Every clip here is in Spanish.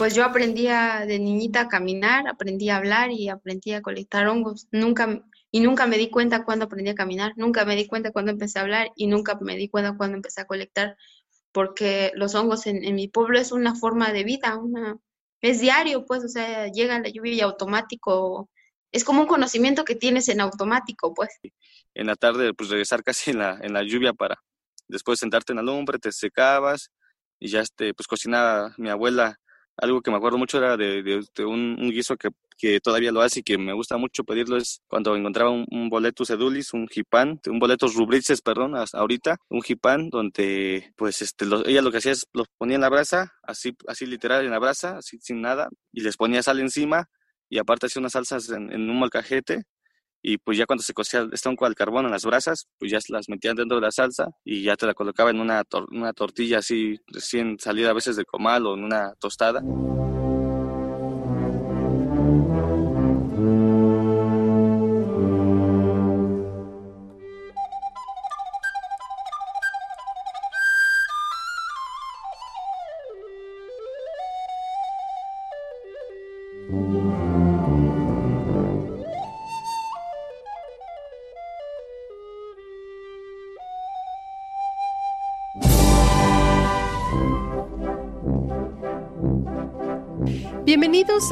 Pues yo aprendí de niñita a caminar, aprendí a hablar y aprendí a colectar hongos. Nunca y nunca me di cuenta cuando aprendí a caminar, nunca me di cuenta cuando empecé a hablar y nunca me di cuenta cuando empecé a colectar, porque los hongos en, mi pueblo es una forma de vida, una es diario, pues, o sea, llega la lluvia y automático, es como un conocimiento que tienes en automático, pues. En la tarde, pues regresar casi en la, en la lluvia para después sentarte en la lumbre, te secabas y ya este, pues cocinaba mi abuela algo que me acuerdo mucho era de, un, guiso que, que, todavía lo hace y que me gusta mucho pedirlo es cuando encontraba un, boleto sedulis, un jipán, un boleto rubrices, perdón, ahorita, un jipán donde pues este, ella lo que hacía es los ponía en la brasa, así, así literal en la brasa, así sin nada, y les ponía sal encima y aparte hacía unas salsas en, en un molcajete y pues ya cuando se cocía este tronco al carbón en las brasas, pues ya las metían dentro de la salsa y ya te la colocaba en una, una tortilla así recién salida a veces de comal o en una tostada.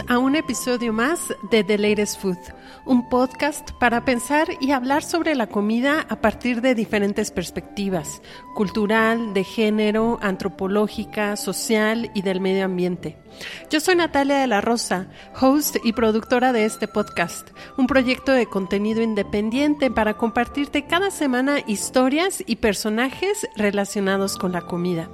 A un episodio más de The Latest Food, un podcast para pensar y hablar sobre la comida a partir de diferentes perspectivas, cultural, de género, antropológica, social y del medio ambiente. Yo soy Natalia de la Rosa, host y productora de este podcast, un proyecto de contenido independiente para compartirte cada semana historias y personajes relacionados con la comida.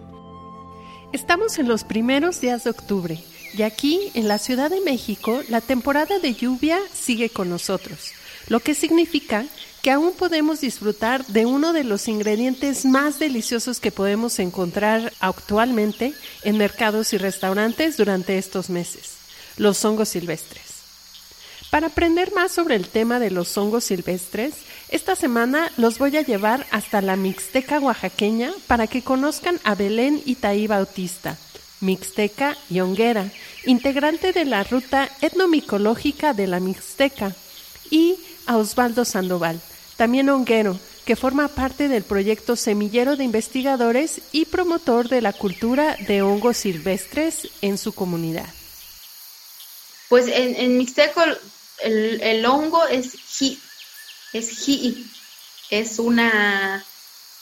Estamos en los primeros días de octubre y aquí, en la Ciudad de México, la temporada de lluvia sigue con nosotros, lo que significa que aún podemos disfrutar de uno de los ingredientes más deliciosos que podemos encontrar actualmente en mercados y restaurantes durante estos meses, los hongos silvestres. Para aprender más sobre el tema de los hongos silvestres, esta semana los voy a llevar hasta la Mixteca oaxaqueña para que conozcan a Belén Itaí Bautista, Mixteca y Honguera, integrante de la ruta etnomicológica de la Mixteca, y a Osvaldo Sandoval, también honguero, que forma parte del proyecto Semillero de Investigadores y promotor de la cultura de hongos silvestres en su comunidad. Pues en, Mixteco el, hongo es ji, es ji, es una,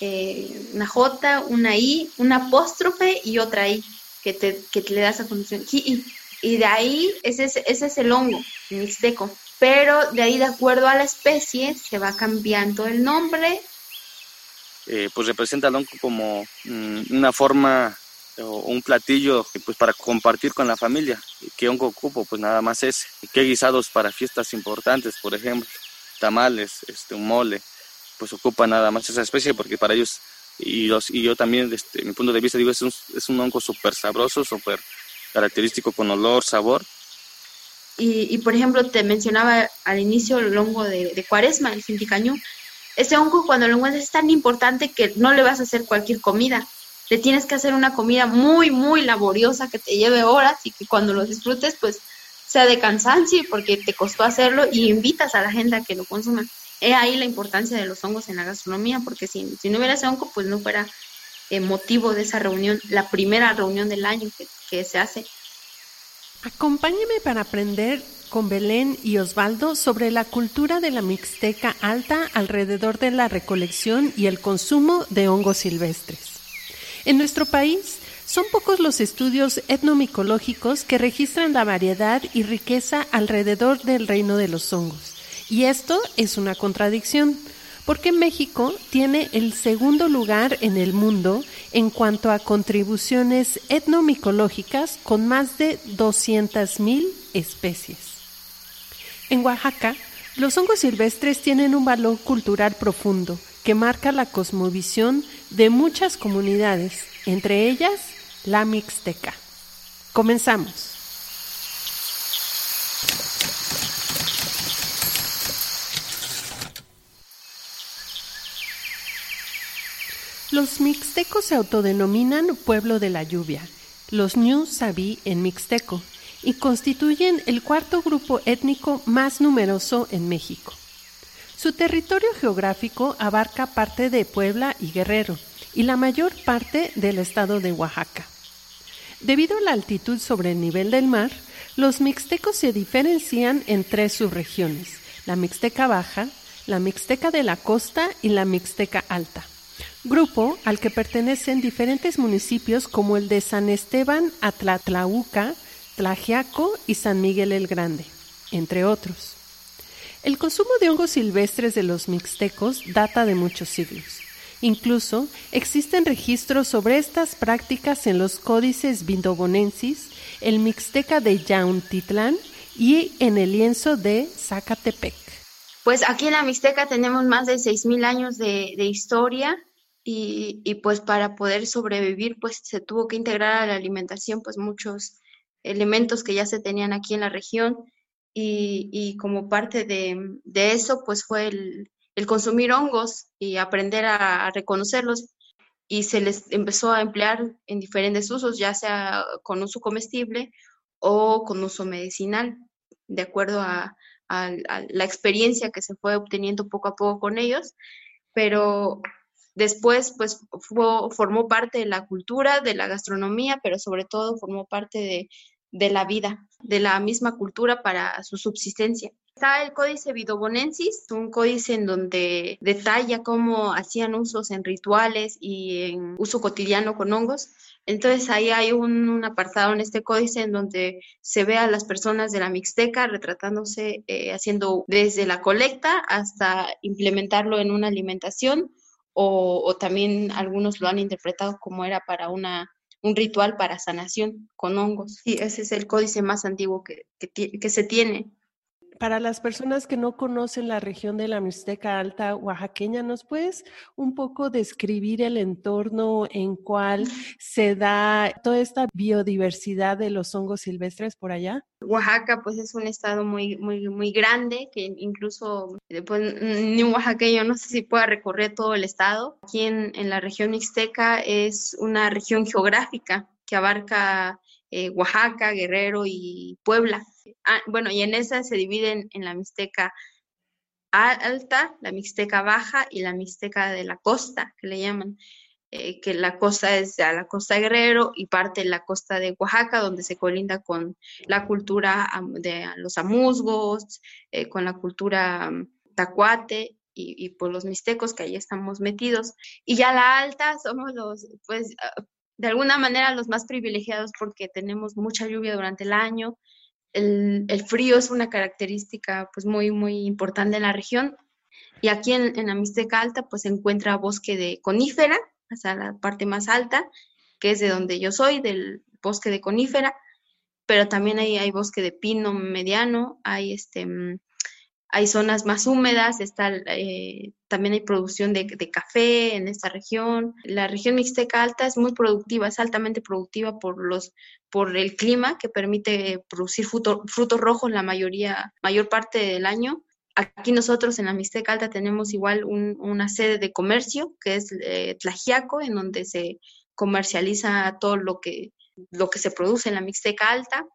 eh, una J, una I, una apóstrofe y otra I que te, que le das a función. Y, de ahí, ese es, ese es el hongo mixteco. Pero de ahí, de acuerdo a la especie, se va cambiando el nombre. Eh, pues representa el hongo como mm, una forma o un platillo pues para compartir con la familia. ¿Qué hongo ocupo? Pues nada más ese. ¿Qué guisados para fiestas importantes, por ejemplo? Tamales, este, un mole, pues ocupa nada más esa especie porque para ellos y, los, y yo también, desde mi punto de vista, digo, es un, es un hongo súper sabroso, súper característico con olor, sabor. Y, y, por ejemplo, te mencionaba al inicio el hongo de, de cuaresma, el finticañú. Ese hongo cuando lo encuentras es tan importante que no le vas a hacer cualquier comida. Le tienes que hacer una comida muy, muy laboriosa que te lleve horas y que cuando lo disfrutes, pues sea de cansancio porque te costó hacerlo y invitas a la gente a que lo consuma. He ahí la importancia de los hongos en la gastronomía, porque si, si no hubiera ese hongo, pues no fuera eh, motivo de esa reunión, la primera reunión del año que, que se hace. Acompáñeme para aprender con Belén y Osvaldo sobre la cultura de la Mixteca Alta alrededor de la recolección y el consumo de hongos silvestres. En nuestro país son pocos los estudios etnomicológicos que registran la variedad y riqueza alrededor del reino de los hongos. Y esto es una contradicción, porque México tiene el segundo lugar en el mundo en cuanto a contribuciones etnomicológicas con más de 200.000 especies. En Oaxaca, los hongos silvestres tienen un valor cultural profundo que marca la cosmovisión de muchas comunidades, entre ellas la Mixteca. Comenzamos. Los mixtecos se autodenominan pueblo de la lluvia, los Ñu Sabi en mixteco, y constituyen el cuarto grupo étnico más numeroso en México. Su territorio geográfico abarca parte de Puebla y Guerrero y la mayor parte del estado de Oaxaca. Debido a la altitud sobre el nivel del mar, los mixtecos se diferencian en tres subregiones, la Mixteca Baja, la Mixteca de la Costa y la Mixteca Alta, grupo al que pertenecen diferentes municipios como el de San Esteban Atlatlauca, Tlajiaco y San Miguel el Grande, entre otros. El consumo de hongos silvestres de los mixtecos data de muchos siglos. Incluso existen registros sobre estas prácticas en los códices vindobonensis, el mixteca de Yauntitlán y en el lienzo de Zacatepec. Pues aquí en la Mixteca tenemos más de 6.000 años de, historia y, y, pues para poder sobrevivir pues se tuvo que integrar a la alimentación pues muchos elementos que ya se tenían aquí en la región y, como parte de, eso, pues fue el, consumir hongos y aprender a, reconocerlos y se les empezó a emplear en diferentes usos, ya sea con uso comestible o con uso medicinal, de acuerdo a, la experiencia que se fue obteniendo poco a poco con ellos, pero después pues formó parte de la cultura, de la gastronomía, pero sobre todo formó parte de, la vida, de la misma cultura para su subsistencia. Está el Códice Vidobonensis, un códice en donde detalla cómo hacían usos en rituales y en uso cotidiano con hongos. Entonces ahí hay un, apartado en este códice en donde se ve a las personas de la Mixteca retratándose, eh, haciendo desde la colecta hasta implementarlo en una alimentación o, o también algunos lo han interpretado como era para una un ritual para sanación con hongos. Y ese es el códice más antiguo que, que, se tiene. Para las personas que no conocen la región de la Mixteca Alta oaxaqueña, ¿nos puedes un poco describir el entorno en cual se da toda esta biodiversidad de los hongos silvestres por allá? Oaxaca, pues es un estado muy, muy, muy grande que incluso pues, ni un oaxaqueño no sé si pueda recorrer todo el estado. Aquí en, en la región Mixteca es una región geográfica que abarca eh, Oaxaca, Guerrero y Puebla. Ah, bueno, y en esa se dividen en la Mixteca alta, la Mixteca baja y la Mixteca de la costa, que le llaman. Eh, que la costa es a la costa Guerrero y parte de la costa de Oaxaca, donde se colinda con la cultura de los amuzgos, eh, con la cultura mm, tacuate y, y, por los mixtecos que ahí estamos metidos. Y ya la alta somos los, pues, ah, de alguna manera los más privilegiados porque tenemos mucha lluvia durante el año. El, frío es una característica pues muy, muy importante en la región. Y aquí en, en la Mixteca Alta pues se encuentra bosque de conífera, hasta la parte más alta, que es de donde yo soy, del bosque de conífera, pero también hay, hay bosque de pino mediano, hay este, mm, hay zonas más húmedas, está, eh, también hay producción de, café en esta región. La región Mixteca Alta es muy productiva, es altamente productiva por, los, por el clima que permite producir frutos rojos la mayoría, mayor parte del año. Aquí nosotros en la Mixteca Alta tenemos igual una sede de comercio que es eh, Tlajiaco, en donde se comercializa todo lo que, lo que se produce en la Mixteca Alta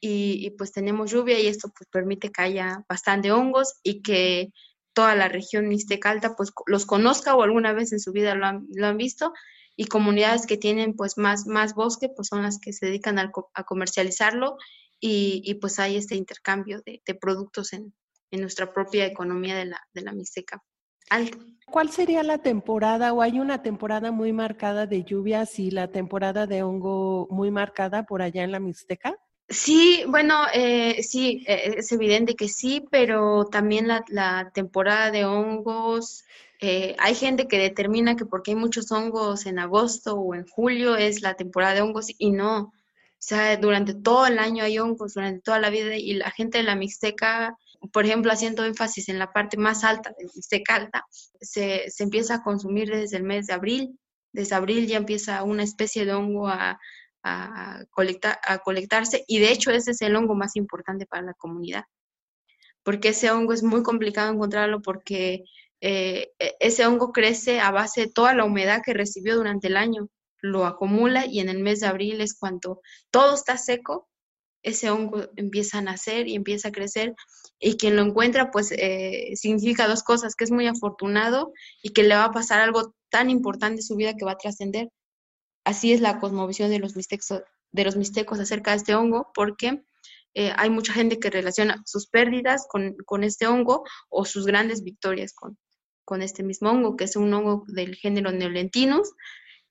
y, pues tenemos lluvia y esto pues permite que haya bastante hongos y que toda la región Mixteca Alta pues los conozca o alguna vez en su vida lo han, lo han visto y comunidades que tienen pues más, más bosque pues son las que se dedican a, comercializarlo y, pues hay este intercambio de, productos en, nuestra propia economía de la, de la Mixteca alta. ¿Cuál sería la temporada o hay una temporada muy marcada de lluvias y la temporada de hongo muy marcada por allá en la Mixteca? Sí, bueno, eh, sí, eh, es evidente que sí, pero también la, temporada de hongos, eh, hay gente que determina que porque hay muchos hongos en agosto o en julio es la temporada de hongos y no, o sea, durante todo el año hay hongos, durante toda la vida y la gente de la Mixteca, por ejemplo, haciendo énfasis en la parte más alta de Mixteca alta, se, se empieza a consumir desde el mes de abril, desde abril ya empieza una especie de hongo a a, colectar, a colectarse y de hecho ese es el hongo más importante para la comunidad, porque ese hongo es muy complicado encontrarlo porque eh, e, ese hongo crece a base de toda la humedad que recibió durante el año, lo acumula y en el mes de abril es cuando todo está seco, ese hongo empieza a nacer y empieza a crecer y quien lo encuentra pues eh, significa dos cosas, que es muy afortunado y que le va a pasar algo tan importante en su vida que va a trascender. Así es la cosmovisión de los mixtecos, de los mixtecos acerca de este hongo, porque eh, hay mucha gente que relaciona sus pérdidas con, este hongo o sus grandes victorias con, con, este mismo hongo, que es un hongo del género Neolentinus,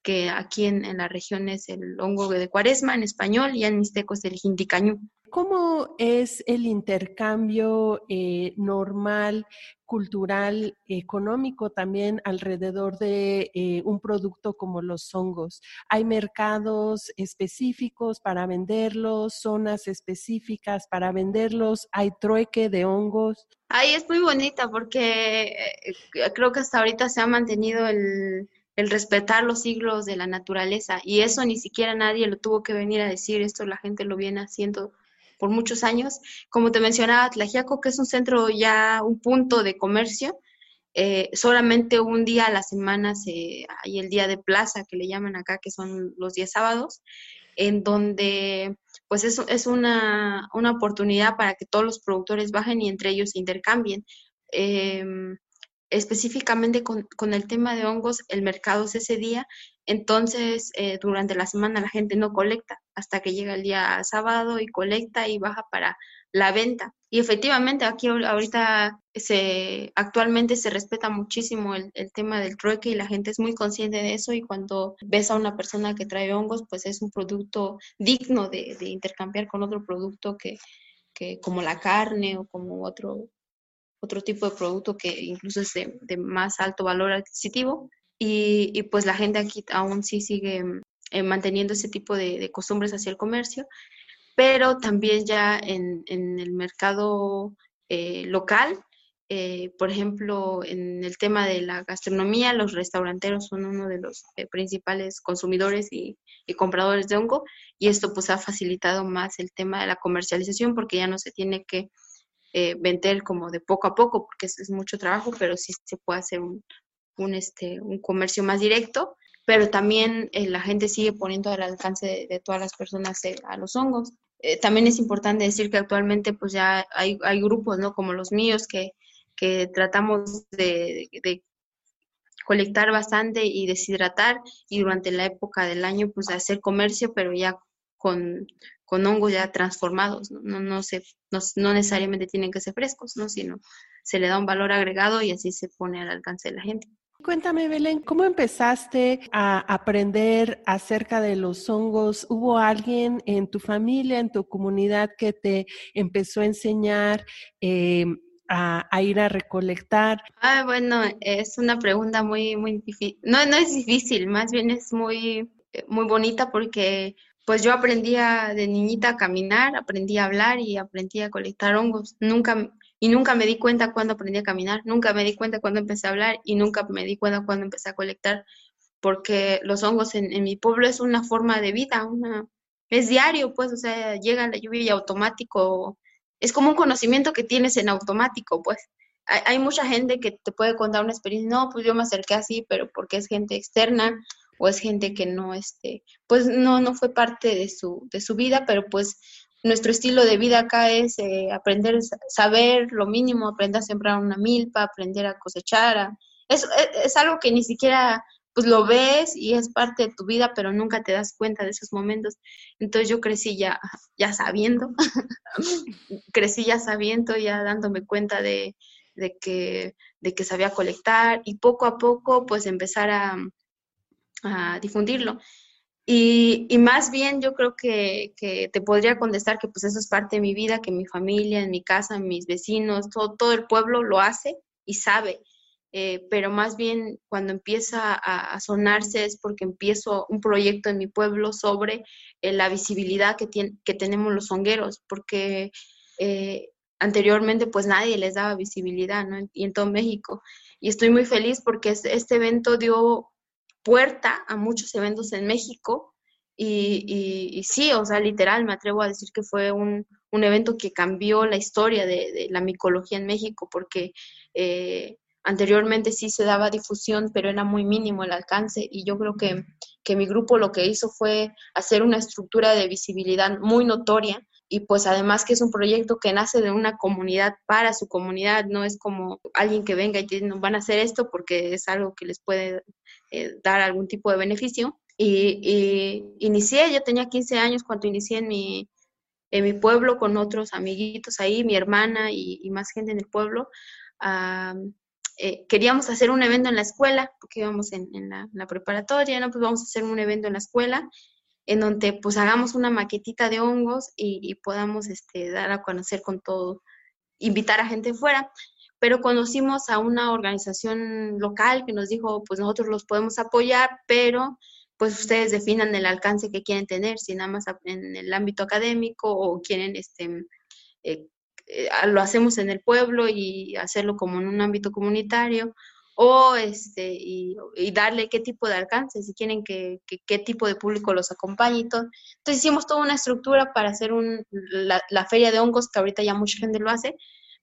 que aquí en, en, la región es el hongo de cuaresma en español y en mixteco es el jindicañú. ¿Cómo es el intercambio eh, normal, cultural, económico también alrededor de eh, un producto como los hongos? ¿Hay mercados específicos para venderlos, zonas específicas para venderlos? ¿Hay trueque de hongos? Ahí es muy bonita porque eh, creo que hasta ahorita se ha mantenido el, el respetar los siglos de la naturaleza y eso ni siquiera nadie lo tuvo que venir a decir, esto la gente lo viene haciendo por muchos años. Como te mencionaba, Tlajiaco, que es un centro ya, un punto de comercio, eh, solamente un día a la semana se, hay el día de plaza que le llaman acá, que son los días sábados, en donde pues es, es una, una oportunidad para que todos los productores bajen y entre ellos se intercambien. Em, específicamente con, con, el tema de hongos, el mercado es ese día entonces, eh, durante la semana la gente no colecta hasta que llega el día sábado y colecta y baja para la venta. Y efectivamente, aquí ahorita se, actualmente se respeta muchísimo el, tema del trueque y la gente es muy consciente de eso y cuando ves a una persona que trae hongos, pues es un producto digno de, intercambiar con otro producto que, que, como la carne o como otro, otro tipo de producto que incluso es de más alto valor adquisitivo. Y, pues la gente aquí aún sí sigue eh, manteniendo ese tipo de, costumbres hacia el comercio, pero también ya en, el mercado eh, local, eh, por ejemplo, en el tema de la gastronomía, los restauranteros son uno de los principales consumidores y, compradores de hongo y esto pues ha facilitado más el tema de la comercialización porque ya no se tiene que vender como de poco a poco porque es, mucho trabajo, pero sí se puede hacer un, un, este, un comercio más directo, pero también eh, la gente sigue poniendo al alcance de, todas las personas eh, a los hongos. Eh, también es importante decir que actualmente pues ya hay, hay grupos, ¿no? Como los míos que, que tratamos de, de, colectar bastante y deshidratar y durante la época del año pues hacer comercio, pero ya con, con hongos ya transformados, ¿no? No, no, se, no, no, necesariamente tienen que ser frescos, ¿no? sino se le da un valor agregado y así se pone al alcance de la gente. Cuéntame, Belén, ¿cómo empezaste a aprender acerca de los hongos? ¿Hubo alguien en tu familia, en tu comunidad que te empezó a enseñar eh, a, ir a recolectar? Ah, bueno, es una pregunta muy, muy difícil. No, no es difícil, más bien es muy, muy bonita porque pues yo aprendía de niñita a caminar, aprendí a hablar y aprendí a colectar hongos. Nunca y nunca me di cuenta cuando aprendí a caminar, nunca me di cuenta cuando empecé a hablar y nunca me di cuenta cuando empecé a colectar, porque los hongos en, mi pueblo es una forma de vida, una, es diario, pues, o sea, llega la lluvia y automático, es como un conocimiento que tienes en automático, pues. Hay, hay mucha gente que te puede contar una experiencia, no, pues yo me acerqué así, pero porque es gente externa o es gente que no, este, pues no, no fue parte de su, de su vida, pero pues nuestro estilo de vida acá es eh, aprender saber lo mínimo, aprender a sembrar una milpa, aprender a cosechar. es, algo que ni siquiera pues lo ves y es parte de tu vida, pero nunca te das cuenta de esos momentos. Entonces yo crecí ya, ya sabiendo, crecí ya sabiendo, ya dándome cuenta de, que, de que sabía colectar y poco a poco pues empezar a, a difundirlo. Y, y, más bien yo creo que, que, te podría contestar que pues eso es parte de mi vida, que mi familia, en mi casa, mis vecinos, todo, todo el pueblo lo hace y sabe. Eh, pero más bien cuando empieza a, sonarse es porque empiezo un proyecto en mi pueblo sobre eh, la visibilidad que, tiene, que tenemos los hongueros, porque eh, anteriormente pues nadie les daba visibilidad, ¿no? Y en todo México. Y estoy muy feliz porque este evento dio puerta a muchos eventos en México y, sí, o sea, literal, me atrevo a decir que fue un, evento que cambió la historia de, la micología en México porque eh, anteriormente sí se daba difusión, pero era muy mínimo el alcance y yo creo que, que mi grupo lo que hizo fue hacer una estructura de visibilidad muy notoria y pues además que es un proyecto que nace de una comunidad para su comunidad, no es como alguien que venga y te nos van a hacer esto porque es algo que les puede eh, dar algún tipo de beneficio. Y, inicié, yo tenía 15 años cuando inicié en mi, en mi pueblo con otros amiguitos ahí, mi hermana y, más gente en el pueblo. Eh, queríamos hacer un evento en la escuela, porque íbamos en, la, preparatoria, ¿no? Pues vamos a hacer un evento en la escuela en donde pues hagamos una maquetita de hongos y, podamos este, dar a conocer con todo, invitar a gente fuera. Pero conocimos a una organización local que nos dijo, pues nosotros los podemos apoyar, pero pues ustedes definan el alcance que quieren tener, si nada más en el ámbito académico o quieren, este, eh, eh, lo hacemos en el pueblo y hacerlo como en un ámbito comunitario, o este, y, darle qué tipo de alcance, si quieren que, qué tipo de público los acompañe y todo. Entonces hicimos toda una estructura para hacer un, la, la feria de hongos, que ahorita ya mucha gente lo hace,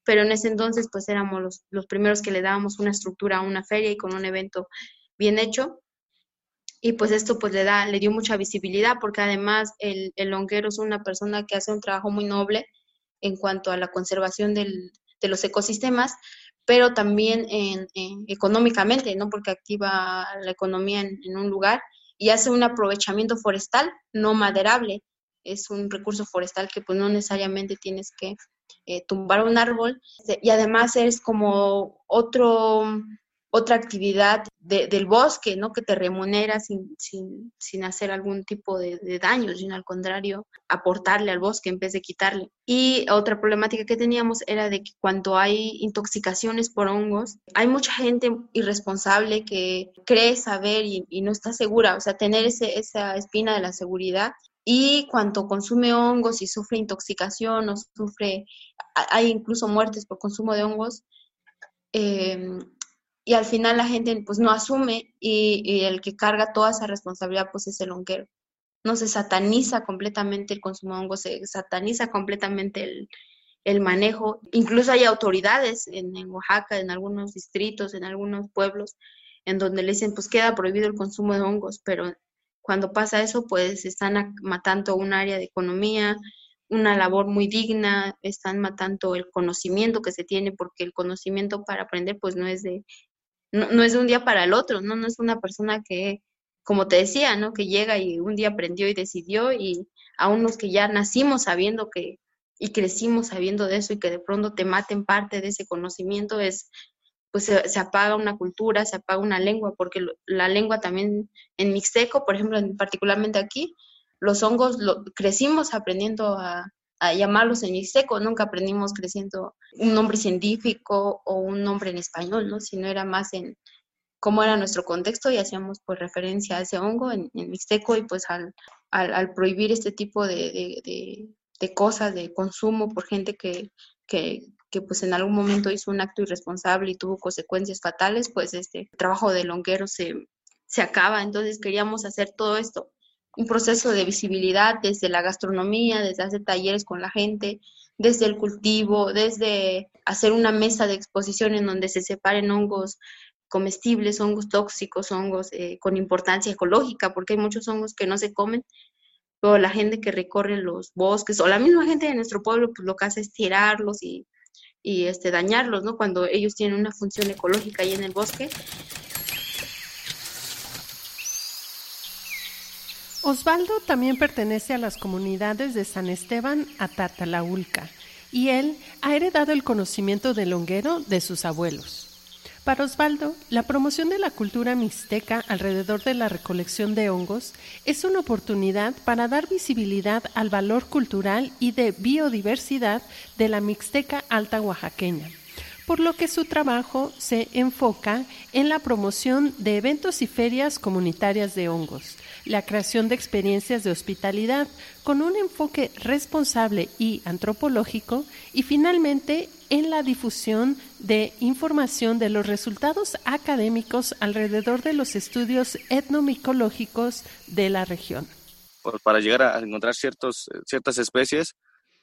pero en ese entonces pues éramos los, los primeros que le dábamos una estructura a una feria y con un evento bien hecho. Y pues esto pues le, da, le dio mucha visibilidad porque además el, el longuero es una persona que hace un trabajo muy noble en cuanto a la conservación del, de los ecosistemas, pero también en, económicamente, ¿no? Porque activa la economía en, un lugar y hace un aprovechamiento forestal no maderable. Es un recurso forestal que pues no necesariamente tienes que eh, tumbar un árbol y además es como otro, otra actividad del bosque, ¿no? Que te remunera sin, sin, hacer algún tipo de, daño, sino al contrario, aportarle al bosque en vez de quitarle. Y otra problemática que teníamos era de que cuando hay intoxicaciones por hongos, hay mucha gente irresponsable que cree saber y, no está segura, o sea, tener ese, esa espina de la seguridad y cuando consume hongos y sufre intoxicación o sufre, hay incluso muertes por consumo de hongos, em, y al final la gente pues no asume y, el que carga toda esa responsabilidad pues es el honguero. No se sataniza completamente el consumo de hongos, se sataniza completamente el, manejo. Incluso hay autoridades en, en, Oaxaca, en algunos distritos, en algunos pueblos, en donde le dicen pues queda prohibido el consumo de hongos, pero cuando pasa eso, pues están matando un área de economía, una labor muy digna, están matando el conocimiento que se tiene, porque el conocimiento para aprender, pues no es de, no, es de un día para el otro, ¿no? No es una persona que, como te decía, ¿no? Que llega y un día aprendió y decidió, y a unos que ya nacimos sabiendo que, y crecimos sabiendo de eso y que de pronto te maten parte de ese conocimiento, es, pues se, apaga una cultura, se apaga una lengua, porque la lengua también en mixteco, por ejemplo, particularmente aquí, los hongos lo, crecimos aprendiendo a, llamarlos en mixteco, nunca aprendimos creciendo un nombre científico o un nombre en español, ¿no? Sino era más en cómo era nuestro contexto y hacíamos pues referencia a ese hongo en, mixteco y pues al, al, prohibir este tipo de, de, cosas de consumo por gente que, que, que pues en algún momento hizo un acto irresponsable y tuvo consecuencias fatales, pues este trabajo de longuero se, se acaba. Entonces queríamos hacer todo esto, un proceso de visibilidad desde la gastronomía, desde hacer talleres con la gente, desde el cultivo, desde hacer una mesa de exposición en donde se separen hongos comestibles, hongos tóxicos, hongos eh, con importancia ecológica, porque hay muchos hongos que no se comen, pero la gente que recorre los bosques o la misma gente de nuestro pueblo, pues lo que hace es tirarlos y y este, dañarlos, ¿no? Cuando ellos tienen una función ecológica ahí en el bosque. Osvaldo también pertenece a las comunidades de San Esteban Atatalaulca y él ha heredado el conocimiento del honguero de sus abuelos. Para Osvaldo, la promoción de la cultura mixteca alrededor de la recolección de hongos es una oportunidad para dar visibilidad al valor cultural y de biodiversidad de la mixteca alta oaxaqueña por lo que su trabajo se enfoca en la promoción de eventos y ferias comunitarias de hongos, la creación de experiencias de hospitalidad con un enfoque responsable y antropológico y finalmente en la difusión de información de los resultados académicos alrededor de los estudios etnomicológicos de la región. Para llegar a encontrar ciertos, ciertas especies,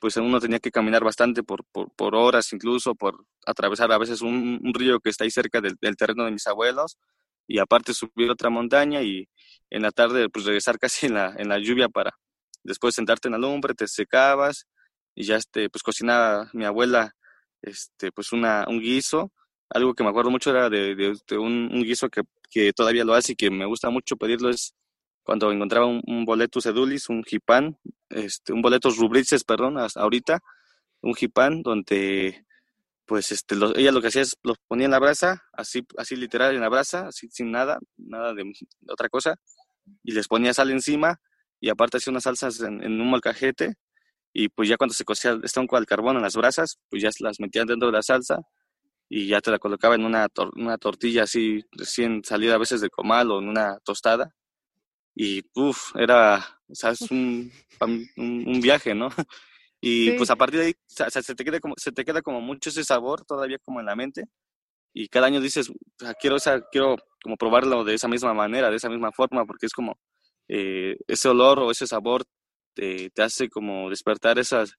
pues uno tenía que caminar bastante por, por, horas, incluso por atravesar a veces un, río que está ahí cerca del, terreno de mis abuelos y aparte subir otra montaña y en la tarde pues regresar casi en la, en la lluvia para después sentarte en la lumbre, te secabas y ya este, pues cocinaba mi abuela este, pues una, un guiso. Algo que me acuerdo mucho era de, de, un, un, guiso que, que todavía lo hace y que me gusta mucho pedirlo es cuando encontraba un, un boletus edulis, un jipán, este, un boletos rubrices, perdón, ahorita, un jipán donde pues este, ella lo que hacía es los ponía en la brasa, así, así literal en la brasa, así sin nada, nada de, otra cosa, y les ponía sal encima y aparte hacía unas salsas en, un molcajete y pues ya cuando se cocía el estómago al carbón en las brasas, pues ya las metían dentro de la salsa y ya te la colocaba en una, una tortilla así recién salida a veces de comal o en una tostada y uff, era, o sea, es un, un, viaje, ¿no? Y pues a partir de ahí se, te queda como, se te queda como mucho ese sabor todavía como en la mente y cada año dices, quiero, o quiero como probarlo de esa misma manera, de esa misma forma, porque es como eh, ese olor o ese sabor te, hace como despertar esas,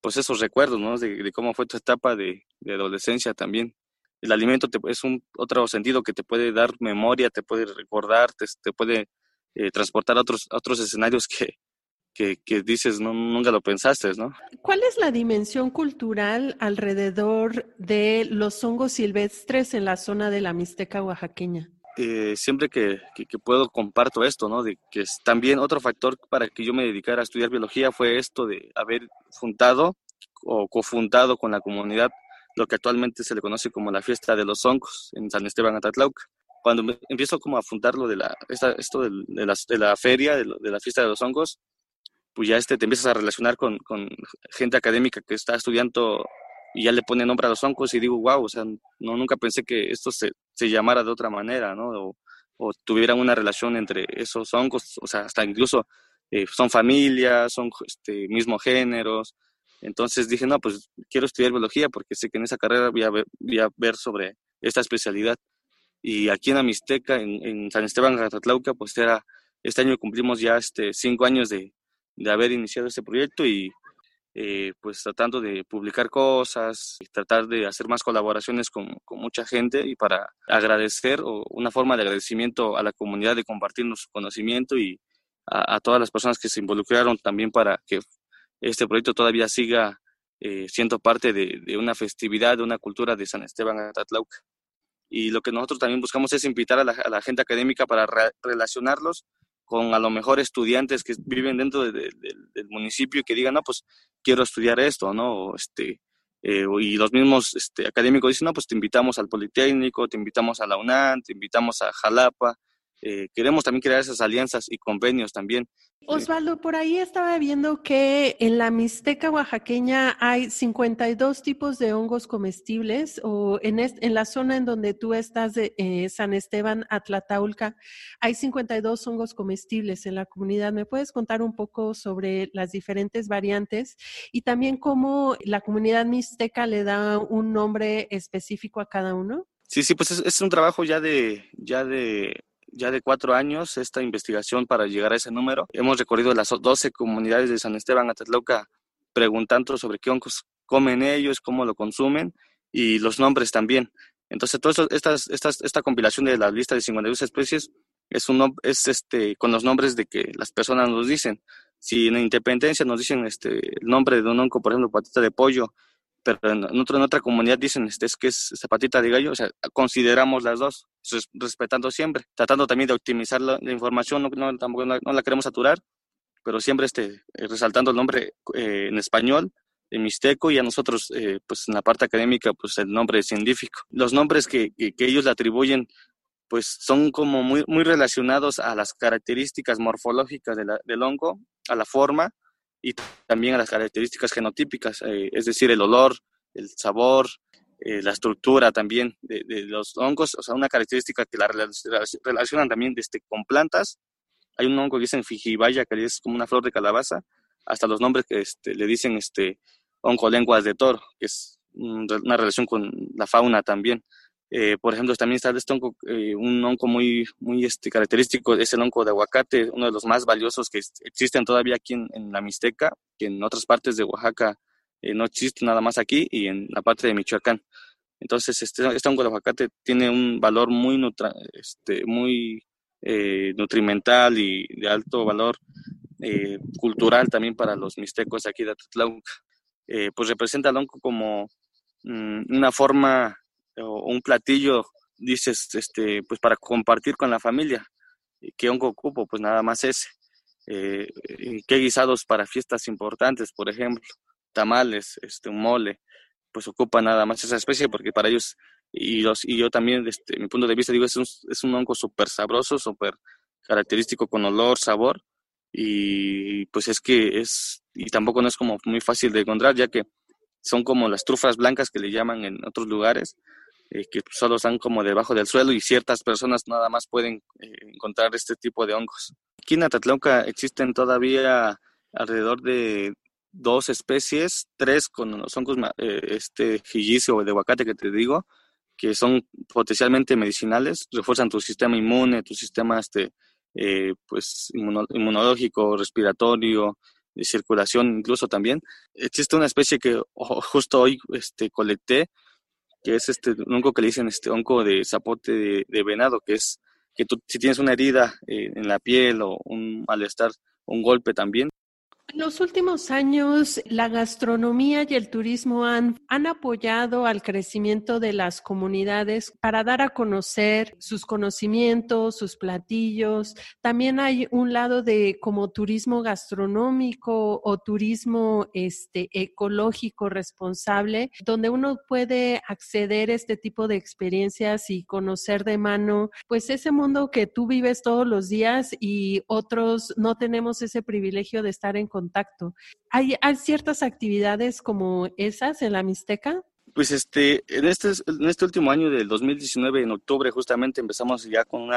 pues esos recuerdos, ¿no? De, cómo fue tu etapa de, de adolescencia también. El alimento te, es un otro sentido que te puede dar memoria, te puede recordar, te, te puede eh, transportar a otros, otros escenarios que, que, dices, no, nunca lo pensaste, ¿no? ¿Cuál es la dimensión cultural alrededor de los hongos silvestres en la zona de la Mixteca oaxaqueña? Eh, siempre que, que, puedo comparto esto, ¿no? De que es también otro factor para que yo me dedicara a estudiar biología fue esto de haber fundado o cofundado con la comunidad lo que actualmente se le conoce como la fiesta de los hongos en San Esteban Atatlauca cuando empiezo como a fundar lo de la, esto de, la, de la feria, de, la fiesta de los hongos, pues ya este, te empiezas a relacionar con, con, gente académica que está estudiando y ya le pone nombre a los hongos y digo, wow, o sea, no, nunca pensé que esto se, se llamara de otra manera, ¿no? O, o, tuvieran una relación entre esos hongos, o sea, hasta incluso eh, son familias, son este, mismos géneros. Entonces dije, no, pues quiero estudiar biología porque sé que en esa carrera voy a ver, voy a ver sobre esta especialidad. Y aquí en Amisteca, en, en San Esteban Gatatlauca, pues era, este año cumplimos ya este, cinco años de, de haber iniciado este proyecto y eh, pues tratando de publicar cosas, y tratar de hacer más colaboraciones con, con, mucha gente y para agradecer o una forma de agradecimiento a la comunidad de compartirnos su conocimiento y a, todas las personas que se involucraron también para que este proyecto todavía siga eh, siendo parte de, de, una festividad, de una cultura de San Esteban Atatlauca y lo que nosotros también buscamos es invitar a la, gente académica para relacionarlos con a lo mejor estudiantes que viven dentro del municipio y que digan, no, pues quiero estudiar esto, ¿no? Este, eh, y los mismos este, académicos dicen, no, pues te invitamos al Politécnico, te invitamos a la UNAM, te invitamos a Jalapa, eh, queremos también crear esas alianzas y convenios también. Osvaldo, por ahí estaba viendo que en la Mixteca oaxaqueña hay 52 tipos de hongos comestibles o en, en la zona en donde tú estás de eh, San Esteban, Atlataulca, hay 52 hongos comestibles en la comunidad. ¿Me puedes contar un poco sobre las diferentes variantes y también cómo la comunidad mixteca le da un nombre específico a cada uno? Sí, sí, pues es, es un trabajo ya de, ya de ya de cuatro años esta investigación para llegar a ese número. Hemos recorrido las 12 comunidades de San Esteban, Atatloca, preguntando sobre qué hongos comen ellos, cómo lo consumen y los nombres también. Entonces, todo estas, estas, esta compilación de la lista de 52 especies es, un, es este, con los nombres de que las personas nos dicen. Si en la independencia nos dicen este, el nombre de un hongo, por ejemplo, patita de pollo, pero en, otra, en otra comunidad dicen este, es que es zapatita de gallo, o sea, consideramos las dos, respetando siempre, tratando también de optimizar la, información, no, no, tampoco no, la queremos saturar, pero siempre este, resaltando el nombre eh, en español, en mixteco y a nosotros, eh, pues en la parte académica, pues el nombre científico. Los nombres que, que, que ellos le atribuyen pues son como muy, muy relacionados a las características morfológicas de la, del hongo, a la forma y también a las características genotípicas, eh, es decir, el olor, el sabor, eh, la estructura también de, los hongos, o sea, una característica que la relacionan también este, con plantas. Hay un hongo que dicen fijibaya, que es como una flor de calabaza, hasta los nombres que este, le dicen este, hongo lenguas de toro, que es una relación con la fauna también. Eh, por ejemplo, también está este onco, eh, un onco muy, muy este, característico, es el onco de aguacate, uno de los más valiosos que existen todavía aquí en, la Mixteca, que en otras partes de Oaxaca eh, no existe nada más aquí, y en la parte de Michoacán. Entonces, este, este de aguacate tiene un valor muy, nutra, este, muy nutrimental y de alto valor cultural también para los mixtecos aquí de Atatlauca. pues representa el onco como mm, una forma o un platillo, dices, este, pues para compartir con la familia. ¿Qué hongo ocupo? Pues nada más ese. Eh, ¿Qué guisados para fiestas importantes, por ejemplo? Tamales, este, un mole, pues ocupa nada más esa especie porque para ellos, y, los, y yo también, desde mi punto de vista, digo, es un, es un hongo súper sabroso, súper característico con olor, sabor, y pues es que es, y tampoco no es como muy fácil de encontrar, ya que son como las trufas blancas que le llaman en otros lugares, eh, que solo están como debajo del suelo y ciertas personas nada más pueden eh, encontrar este tipo de hongos. Aquí en Atatlauca existen todavía alrededor de dos especies, tres con los hongos eh, este o de aguacate que te digo, que son potencialmente medicinales, refuerzan tu sistema inmune, tu sistema este, pues inmunológico, respiratorio, de circulación incluso también. Existe una especie que justo hoy este, colecté, que es este hongo que le dicen este hongo de zapote de, venado, que es que tú si tienes una herida eh, en la piel o un malestar, un golpe también, en los últimos años, la gastronomía y el turismo han, han, apoyado al crecimiento de las comunidades para dar a conocer sus conocimientos, sus platillos. También hay un lado de como turismo gastronómico o turismo este, ecológico responsable, donde uno puede acceder a este tipo de experiencias y conocer de mano, pues ese mundo que tú vives todos los días y otros no tenemos ese privilegio de estar en contacto. ¿Hay, ¿Hay ciertas actividades como esas en la Mixteca? Pues este, en este, este último año del 2019, en octubre, justamente empezamos ya con,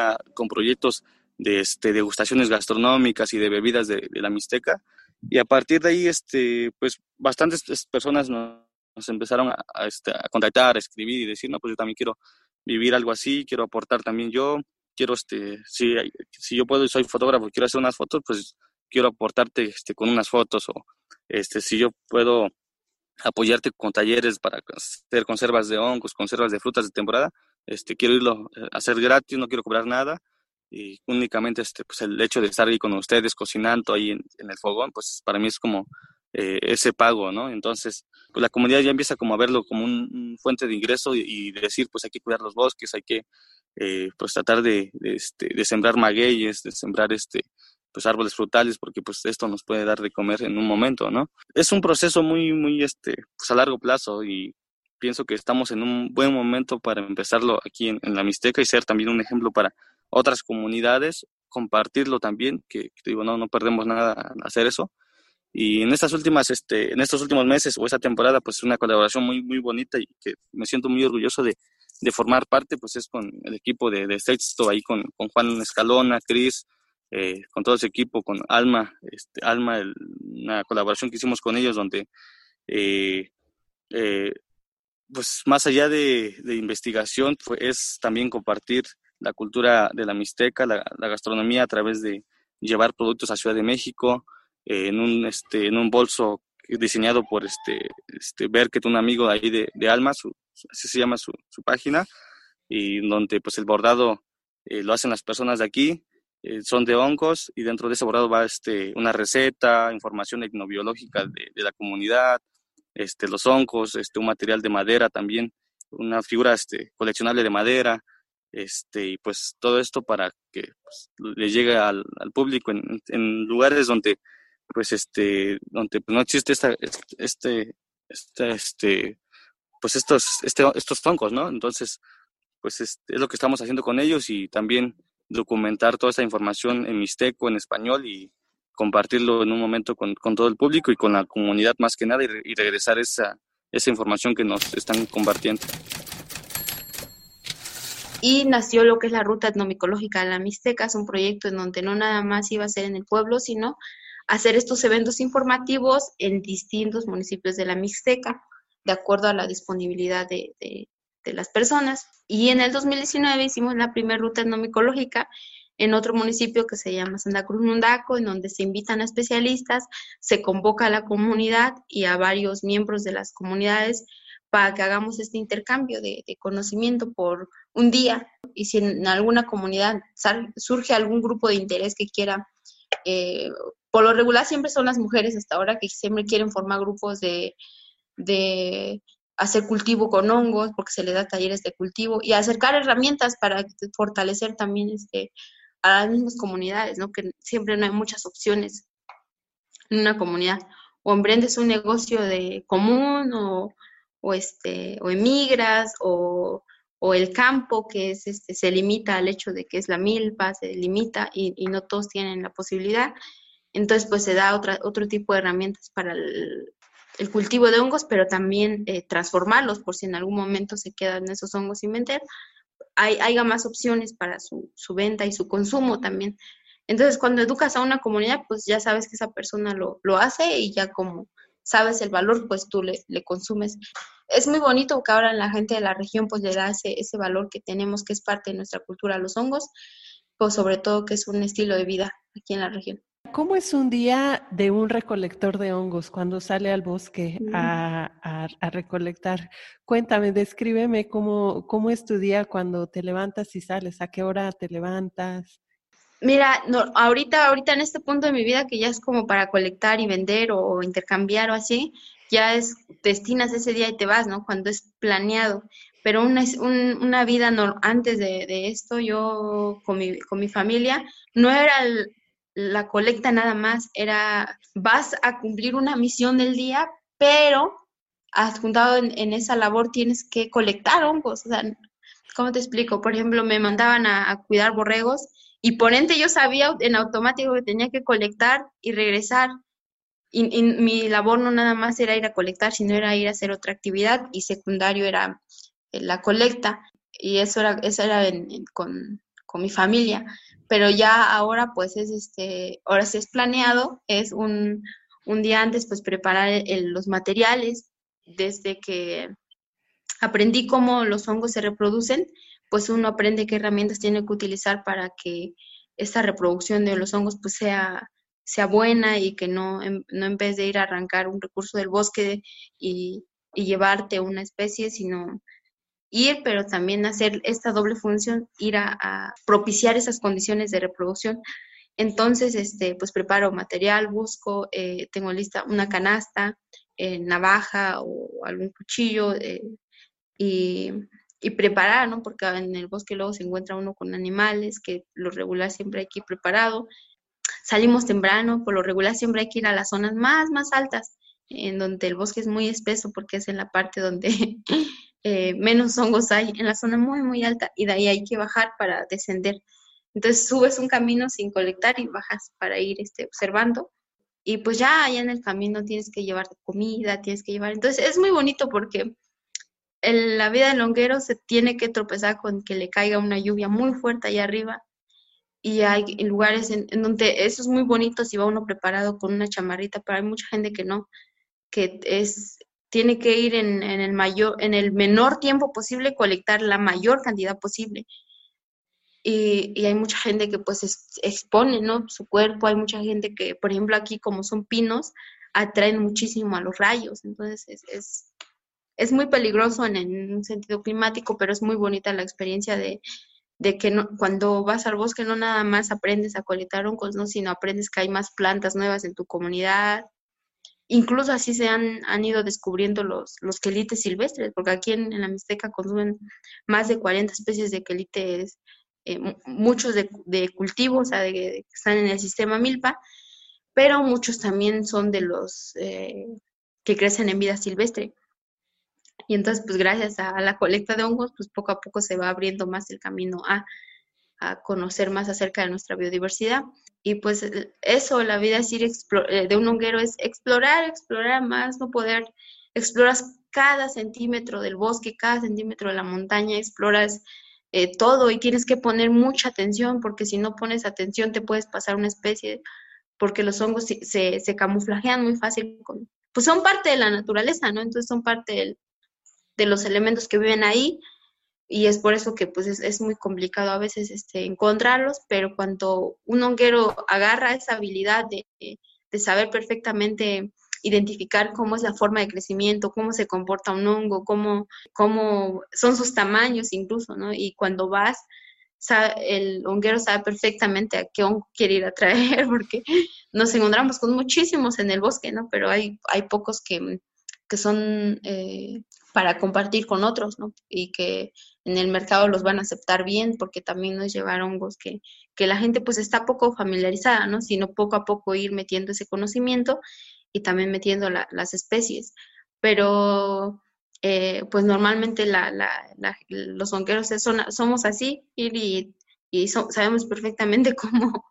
proyectos de este, degustaciones gastronómicas y de bebidas de, la Mixteca. Y a partir de ahí, este, pues bastantes personas nos, empezaron este, a, contactar, a escribir y decir, no, pues yo también quiero vivir algo así, quiero aportar también yo, quiero, este, si, si yo puedo y soy fotógrafo, quiero hacer unas fotos, pues quiero aportarte este, con unas fotos o este, si yo puedo apoyarte con talleres para hacer conservas de hongos, conservas de frutas de temporada, este, quiero irlo a hacer gratis, no quiero cobrar nada y únicamente este, pues el hecho de estar ahí con ustedes cocinando ahí en, el fogón, pues para mí es como eh, ese pago, ¿no? Entonces, pues la comunidad ya empieza como a verlo como un, fuente de ingreso y, decir, pues hay que cuidar los bosques, hay que eh, pues tratar de, este, de sembrar magueyes, de sembrar este, pues árboles frutales porque pues esto nos puede dar de comer en un momento, ¿no? Es un proceso muy, muy, este, pues a largo plazo y pienso que estamos en un buen momento para empezarlo aquí en, la Mixteca y ser también un ejemplo para otras comunidades, compartirlo también, que, digo, no, no perdemos nada hacer eso. Y en estas últimas, este, en estos últimos meses o esa temporada, pues es una colaboración muy, muy bonita y que me siento muy orgulloso de, de formar parte, pues es con el equipo de, de Sexto, ahí con, con Juan Escalona, Cris, eh, con todo ese equipo, con Alma, este, Alma, una colaboración que hicimos con ellos donde, eh, eh, pues más allá de, investigación, es también compartir la cultura de la Mixteca, la, gastronomía a través de llevar productos a Ciudad de México en, un, este, en un bolso diseñado por este, este Berket, un amigo ahí de, Alma, así se llama su, su, página, y donde pues el bordado lo hacen las personas de aquí, eh, son de hongos y dentro de ese borrado va este, una receta, información etnobiológica de, de la comunidad, este, los hongos, este, un material de madera también, una figura este, coleccionable de madera, este, y pues todo esto para que pues, le llegue al, público en, lugares donde pues este donde pues, no existe esta este este, este pues estos este, estos hongos no entonces pues es, es lo que estamos haciendo con ellos y también documentar toda esta información en mixteco en español y compartirlo en un momento con, con, todo el público y con la comunidad más que nada y, regresar esa, esa información que nos están compartiendo. Y nació lo que es la Ruta Etnomicológica de la Mixteca, es un proyecto en donde no nada más iba a ser en el pueblo, sino hacer estos eventos informativos en distintos municipios de la Mixteca, de acuerdo a la disponibilidad de, de, de las personas. Y en el 2019 hicimos la primera ruta etnomicológica en otro municipio que se llama Santa Cruz Mundaco, en donde se invitan a especialistas, se convoca a la comunidad y a varios miembros de las comunidades para que hagamos este intercambio de, conocimiento por un día. Y si en alguna comunidad surge algún grupo de interés que quiera, eh, por lo regular siempre son las mujeres hasta ahora que siempre quieren formar grupos de, de hacer cultivo con hongos, porque se les da talleres de cultivo, y acercar herramientas para fortalecer también este, a las mismas comunidades, ¿no? Que siempre no hay muchas opciones en una comunidad. O emprendes un negocio de común o, o este, o emigras o, o el campo que es este, se limita al hecho de que es la milpa, se limita y, y no todos tienen la posibilidad. Entonces, pues se da otra, otro tipo de herramientas para el, el cultivo de hongos, pero también eh, transformarlos por si en algún momento se quedan esos hongos sin vender, hay, haya más opciones para su, su, venta y su consumo también. Entonces, cuando educas a una comunidad, pues ya sabes que esa persona lo, lo hace y ya como sabes el valor, pues tú le, le, consumes. Es muy bonito que ahora la gente de la región pues le da ese, ese valor que tenemos, que es parte de nuestra cultura, los hongos, pues sobre todo que es un estilo de vida aquí en la región. ¿Cómo es un día de un recolector de hongos cuando sale al bosque a, a, recolectar? Cuéntame, descríbeme cómo, cómo es tu día cuando te levantas y sales, a qué hora te levantas. Mira, no, ahorita, ahorita en este punto de mi vida que ya es como para colectar y vender o intercambiar o así, ya es, destinas ese día y te vas, ¿no? Cuando es planeado. Pero una, una vida no, antes de, de, esto, yo con mi, con mi familia, no era el, la colecta nada más era, vas a cumplir una misión del día, pero adjuntado en, en esa labor tienes que colectar hongos. O sea, ¿cómo te explico? Por ejemplo, me mandaban a, cuidar borregos y por ende yo sabía en automático que tenía que colectar y regresar. Y, mi labor no nada más era ir a colectar, sino era ir a hacer otra actividad y secundario era eh, la colecta. Y eso era, eso era con, con mi familia pero ya ahora pues es este, ahora sí es planeado, es un, un día antes pues preparar los materiales, desde que aprendí cómo los hongos se reproducen, pues uno aprende qué herramientas tiene que utilizar para que esta reproducción de los hongos pues sea, sea buena y que no en, no en vez de ir a arrancar un recurso del bosque y, y llevarte una especie, sino ir, pero también hacer esta doble función, ir a, propiciar esas condiciones de reproducción. Entonces, este, pues preparo material, busco, eh, tengo lista una canasta, eh, navaja o algún cuchillo eh, y, y, preparar, ¿no? Porque en el bosque luego se encuentra uno con animales, que lo regular siempre hay que ir preparado. Salimos temprano, por lo regular siempre hay que ir a las zonas más, más altas, en donde el bosque es muy espeso porque es en la parte donde Eh, menos hongos hay en la zona muy, muy alta y de ahí hay que bajar para descender. Entonces subes un camino sin colectar y bajas para ir este, observando. Y pues ya allá en el camino tienes que llevar comida, tienes que llevar... Entonces es muy bonito porque en la vida del longuero se tiene que tropezar con que le caiga una lluvia muy fuerte allá arriba. Y hay lugares en donde eso es muy bonito si va uno preparado con una chamarrita, pero hay mucha gente que no, que es tiene que ir en, el mayor, en el menor tiempo posible, colectar la mayor cantidad posible. Y, hay mucha gente que pues expone, ¿no? Su cuerpo, hay mucha gente que, por ejemplo, aquí como son pinos, atraen muchísimo a los rayos, entonces es, es, muy peligroso en, un sentido climático, pero es muy bonita la experiencia de, que no, cuando vas al bosque no nada más aprendes a colectar hongos, ¿no? sino aprendes que hay más plantas nuevas en tu comunidad, incluso así se han, han ido descubriendo los, los quelites silvestres, porque aquí en, la Mixteca consumen más de 40 especies de quelites, eh, muchos de, de cultivos, o sea, de, que están en el sistema milpa, pero muchos también son de los eh, que crecen en vida silvestre. Y entonces, pues gracias a la colecta de hongos, pues poco a poco se va abriendo más el camino a, a conocer más acerca de nuestra biodiversidad. Y pues eso, la vida es ir eh, de un honguero es explorar, explorar más, no poder, exploras cada centímetro del bosque, cada centímetro de la montaña, exploras eh, todo y tienes que poner mucha atención porque si no pones atención te puedes pasar una especie, porque los hongos se, se, camuflajean muy fácil, pues son parte de la naturaleza, ¿no? Entonces son parte de los elementos que viven ahí y es por eso que pues es, muy complicado a veces este, encontrarlos, pero cuando un honguero agarra esa habilidad de, de, saber perfectamente identificar cómo es la forma de crecimiento, cómo se comporta un hongo, cómo, cómo son sus tamaños incluso, ¿no? Y cuando vas, el honguero sabe perfectamente a qué hongo quiere ir a traer, porque nos encontramos con muchísimos en el bosque, ¿no? Pero hay, hay pocos que, que son eh, para compartir con otros, ¿no? Y que en el mercado los van a aceptar bien porque también nos llevar hongos que, que la gente pues está poco familiarizada, ¿no? Sino poco a poco ir metiendo ese conocimiento y también metiendo las especies. Pero eh, pues normalmente la, la, los hongueros son, somos así y, y sabemos perfectamente cómo,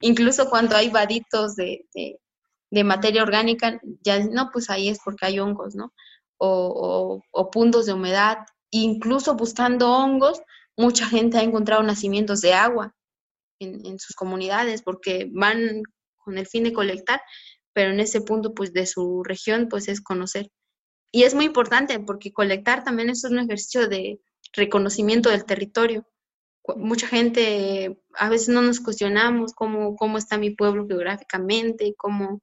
incluso cuando hay vaditos de, de, materia orgánica, ya no, pues ahí es porque hay hongos, ¿no? O puntos de humedad Incluso buscando hongos, mucha gente ha encontrado nacimientos de agua en, sus comunidades porque van con el fin de colectar, pero en ese punto pues de su región pues es conocer. Y es muy importante porque colectar también es un ejercicio de reconocimiento del territorio. Mucha gente, a veces no nos cuestionamos cómo, cómo está mi pueblo geográficamente, cómo,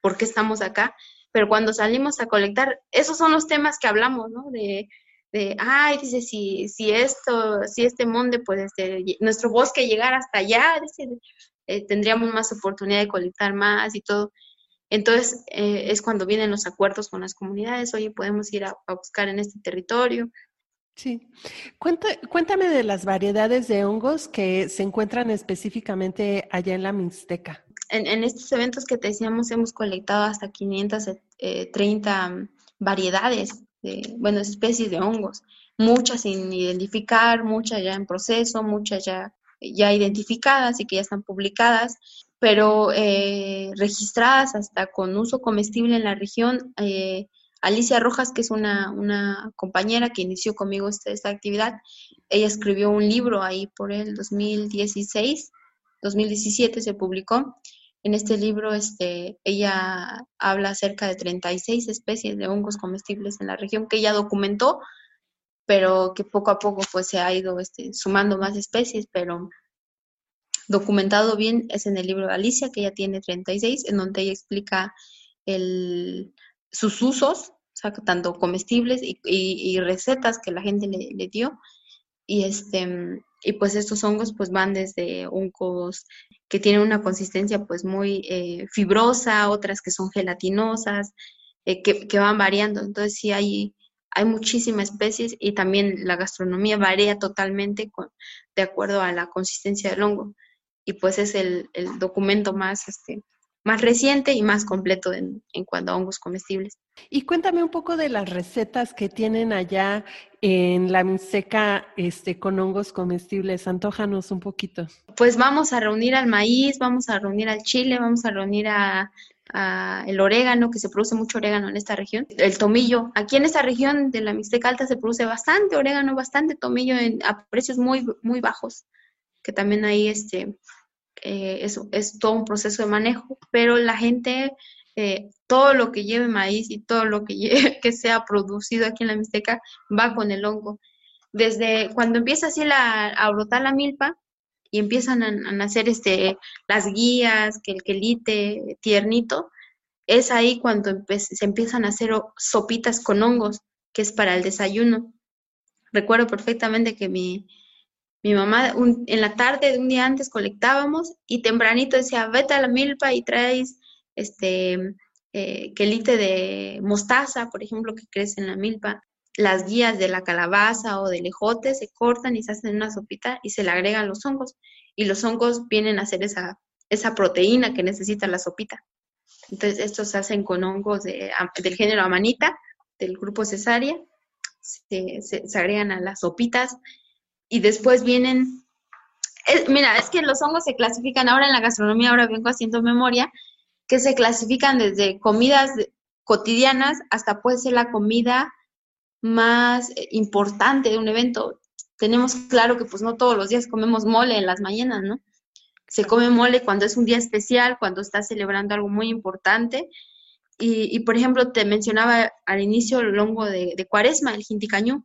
por qué estamos acá, pero cuando salimos a colectar, esos son los temas que hablamos, ¿no? De de, ay, dice, si, si esto, si este monte, pues este, nuestro bosque llegara hasta allá, dice, eh, tendríamos más oportunidad de colectar más y todo. Entonces eh, es cuando vienen los acuerdos con las comunidades, oye, podemos ir a, buscar en este territorio. Sí. cuéntame de las variedades de hongos que se encuentran específicamente allá en la Mixteca. En, en estos eventos que te decíamos hemos colectado hasta 530 eh, variedades bueno, especies de hongos, muchas sin identificar, muchas ya en proceso, muchas ya, ya identificadas y que ya están publicadas, pero eh, registradas hasta con uso comestible en la región. Eh, Alicia Rojas, que es una, una, compañera que inició conmigo esta, esta actividad, ella escribió un libro ahí por el 2016, 2017 se publicó, en este libro, este, ella habla acerca de 36 especies de hongos comestibles en la región que ella documentó, pero que poco a poco pues se ha ido este, sumando más especies, pero documentado bien es en el libro de Alicia, que ella tiene 36, en donde ella explica el, sus usos, o tanto comestibles y, recetas que la gente le dio. Y este y pues estos hongos pues van desde hongos que tienen una consistencia pues muy eh, fibrosa, otras que son gelatinosas, eh, que, van variando. Entonces sí hay, hay muchísimas especies y también la gastronomía varía totalmente con, de acuerdo a la consistencia del hongo. Y pues es el, el documento más, este, más reciente y más completo en, en, cuanto a hongos comestibles. Y cuéntame un poco de las recetas que tienen allá en la Mixteca este, con hongos comestibles. Antójanos un poquito. Pues vamos a reunir al maíz, vamos a reunir al chile, vamos a reunir a, el orégano, que se produce mucho orégano en esta región, el tomillo. Aquí en esta región de la Mixteca Alta se produce bastante orégano, bastante tomillo a precios muy, muy bajos, que también ahí este, eh, es, todo un proceso de manejo, pero la gente, eh, todo lo que lleve maíz y todo lo que, que sea producido aquí en la Mixteca va con el hongo. Desde cuando empieza así la, a brotar la milpa y empiezan a, nacer este, las guías, que el quelite tiernito, es ahí cuando se empiezan a hacer sopitas con hongos, que es para el desayuno. Recuerdo perfectamente que mi, mi mamá en la tarde de un día antes colectábamos y tempranito decía, vete a la milpa y traes este, eh, quelite de mostaza, por ejemplo, que crece en la milpa. Las guías de la calabaza o del ejote se cortan y se hacen una sopita y se le agregan los hongos. Y los hongos vienen a hacer esa, esa proteína que necesita la sopita. Entonces, estos se hacen con hongos de, del género amanita, del grupo cesárea, se, se, agregan a las sopitas y después vienen, mira, es que los hongos se clasifican ahora en la gastronomía, ahora vengo haciendo memoria, que se clasifican desde comidas cotidianas hasta puede ser la comida más eh, importante de un evento. Tenemos claro que pues no todos los días comemos mole en las mañanas, ¿no? Se come mole cuando es un día especial, cuando estás celebrando algo muy importante. Y, por ejemplo, te mencionaba al inicio el hongo de, cuaresma, el jinticañú.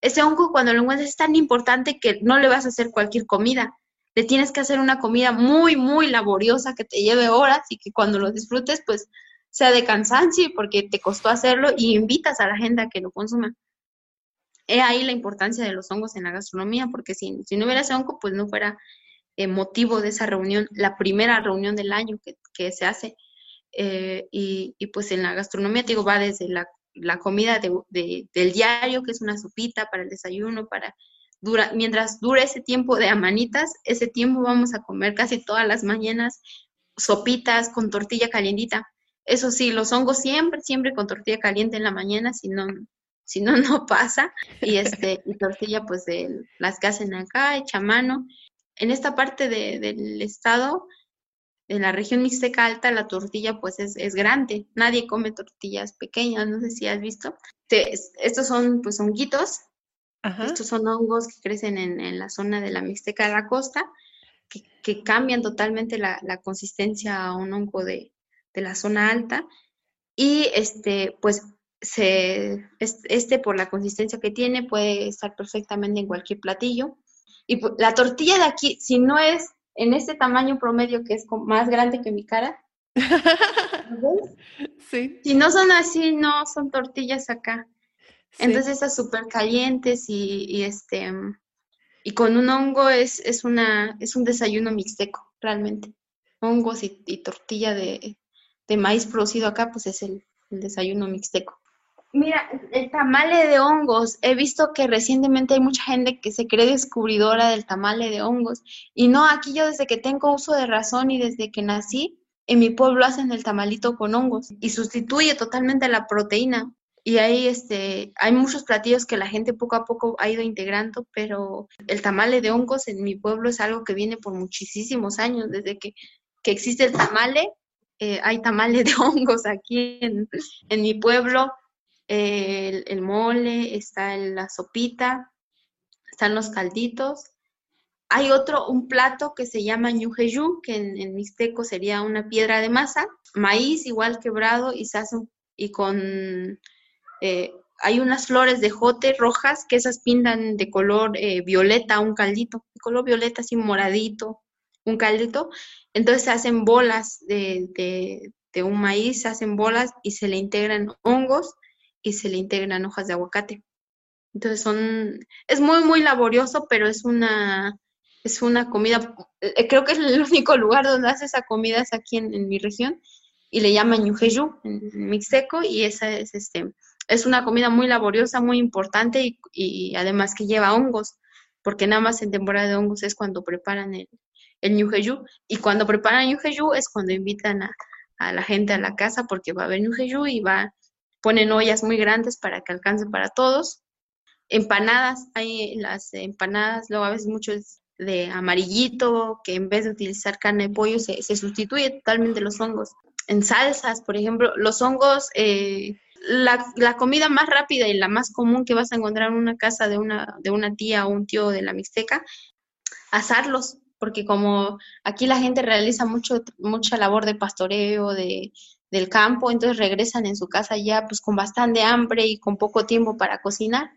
Ese hongo cuando lo encuentras es tan importante que no le vas a hacer cualquier comida. Le tienes que hacer una comida muy, muy laboriosa que te lleve horas y que cuando lo disfrutes, pues sea de cansancio porque te costó hacerlo y invitas a la gente a que lo consuma. He ahí la importancia de los hongos en la gastronomía, porque si, si no hubiera ese hongo, pues no fuera eh, motivo de esa reunión, la primera reunión del año que, se hace. Eh, y, pues en la gastronomía, te digo, va desde la, comida del diario, que es una sopita para el desayuno, para dura, mientras dure ese tiempo de amanitas, ese tiempo vamos a comer casi todas las mañanas sopitas con tortilla calientita. Eso sí, los hongos siempre, siempre con tortilla caliente en la mañana, si no, si no, no pasa. Y este, y tortilla, pues de las que hacen acá, hecha mano en esta parte del estado, en la región mixteca alta, la tortilla pues es, grande. Nadie come tortillas pequeñas, no sé si has visto. estos son pues honguitos. Estos son hongos que crecen en, la zona de la mixteca de la costa, que, cambian totalmente la, consistencia a un hongo de, la zona alta. Y este, pues se, este, por la consistencia que tiene, puede estar perfectamente en cualquier platillo. Y la tortilla de aquí, si no es en este tamaño promedio que es más grande que mi cara, sí. si no son así, no son tortillas acá. Entonces estas súper calientes y, este y con un hongo es, es una es un desayuno mixteco, realmente. Hongos y, tortilla de, maíz producido acá, pues es el desayuno mixteco. Mira, el tamale de hongos. He visto que recientemente hay mucha gente que se cree descubridora del tamale de hongos. Y no, aquí yo desde que tengo uso de razón y desde que nací, en mi pueblo hacen el tamalito con hongos y sustituye totalmente la proteína. Y ahí este, hay muchos platillos que la gente poco a poco ha ido integrando, pero el tamale de hongos en mi pueblo es algo que viene por muchísimos años. Desde que, existe el tamale, eh, hay tamale de hongos aquí en, en mi pueblo el, mole, está la sopita, están los calditos. Hay otro, un plato que se llama ñujeyu, que en, mixteco sería una piedra de masa, maíz igual quebrado y se y con eh, hay unas flores de jote rojas que esas pintan de color eh, violeta un caldito, de color violeta así moradito, un caldito. Entonces se hacen bolas de, de, de un maíz, se hacen bolas y se le integran hongos y se le integran hojas de aguacate. Entonces son, es muy, muy laborioso, pero es una, es una comida, eh, creo que es el único lugar donde hace esa comida es aquí en, mi región y le llaman yujeyu en mixteco y esa es este, es una comida muy laboriosa, muy importante y, además que lleva hongos, porque nada más en temporada de hongos es cuando preparan el, el y cuando preparan yujeyu es cuando invitan a, a, la gente a la casa porque va a haber yujeyu y va ponen ollas muy grandes para que alcance para todos. Empanadas, hay las empanadas, luego a veces muchos de amarillito, que en vez de utilizar carne de pollo se, sustituye totalmente los hongos. En salsas, por ejemplo, los hongos, eh, la, la, comida más rápida y la más común que vas a encontrar en una casa de una, de una tía o un tío de la Mixteca, asarlos, porque como aquí la gente realiza mucho, mucha labor de pastoreo, de, del campo, entonces regresan en su casa ya pues con bastante hambre y con poco tiempo para cocinar.